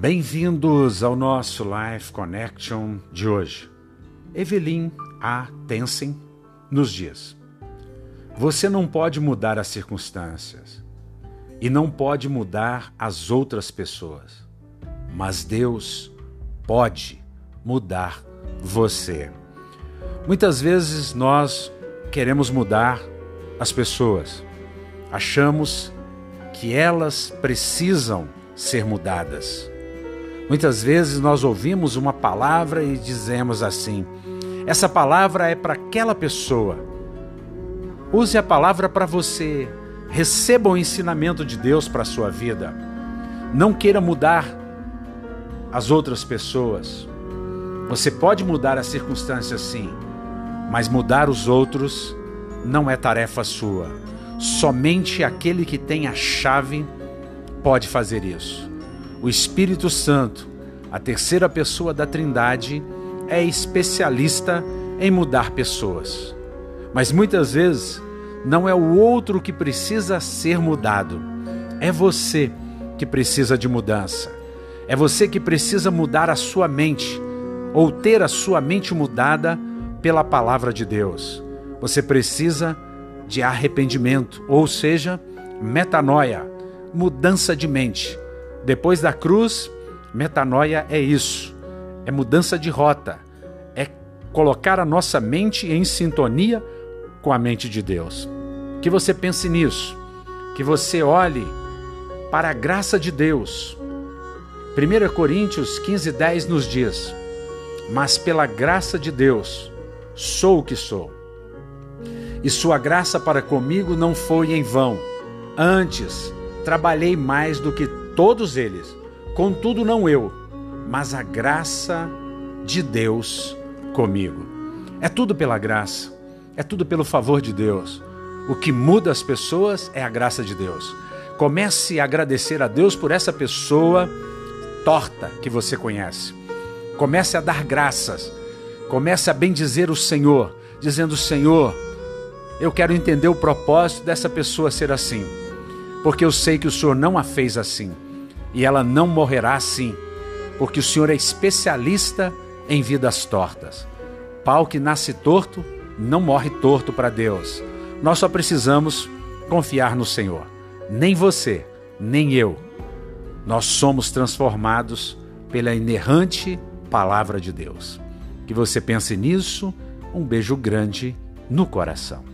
Bem-vindos ao nosso Life Connection de hoje. Evelyn A. Tensen nos diz: Você não pode mudar as circunstâncias e não pode mudar as outras pessoas, mas Deus pode mudar você. Muitas vezes nós queremos mudar as pessoas, achamos que elas precisam ser mudadas. Muitas vezes nós ouvimos uma palavra e dizemos assim: essa palavra é para aquela pessoa. Use a palavra para você. Receba o ensinamento de Deus para a sua vida. Não queira mudar as outras pessoas. Você pode mudar as circunstâncias sim, mas mudar os outros não é tarefa sua. Somente aquele que tem a chave pode fazer isso. O Espírito Santo, a terceira pessoa da Trindade, é especialista em mudar pessoas. Mas muitas vezes não é o outro que precisa ser mudado, é você que precisa de mudança. É você que precisa mudar a sua mente ou ter a sua mente mudada pela palavra de Deus. Você precisa de arrependimento, ou seja, metanoia, mudança de mente. Depois da cruz, metanoia é isso, é mudança de rota, é colocar a nossa mente em sintonia com a mente de Deus. Que você pense nisso, que você olhe para a graça de Deus. 1 Coríntios 15, 10 nos diz: Mas pela graça de Deus sou o que sou. E sua graça para comigo não foi em vão. Antes, trabalhei mais do que todos eles. Contudo, não eu, mas a graça de Deus comigo. É tudo pela graça, é tudo pelo favor de Deus. O que muda as pessoas é a graça de Deus. Comece a agradecer a Deus por essa pessoa torta que você conhece. Comece a dar graças. Comece a bendizer o Senhor, dizendo: Senhor, eu quero entender o propósito dessa pessoa ser assim, porque eu sei que o Senhor não a fez assim e ela não morrerá assim, porque o Senhor é especialista em vidas tortas. Pau que nasce torto não morre torto para Deus. Nós só precisamos confiar no Senhor. Nem você, nem eu. Nós somos transformados pela inerrante palavra de Deus. Que você pense nisso. Um beijo grande no coração.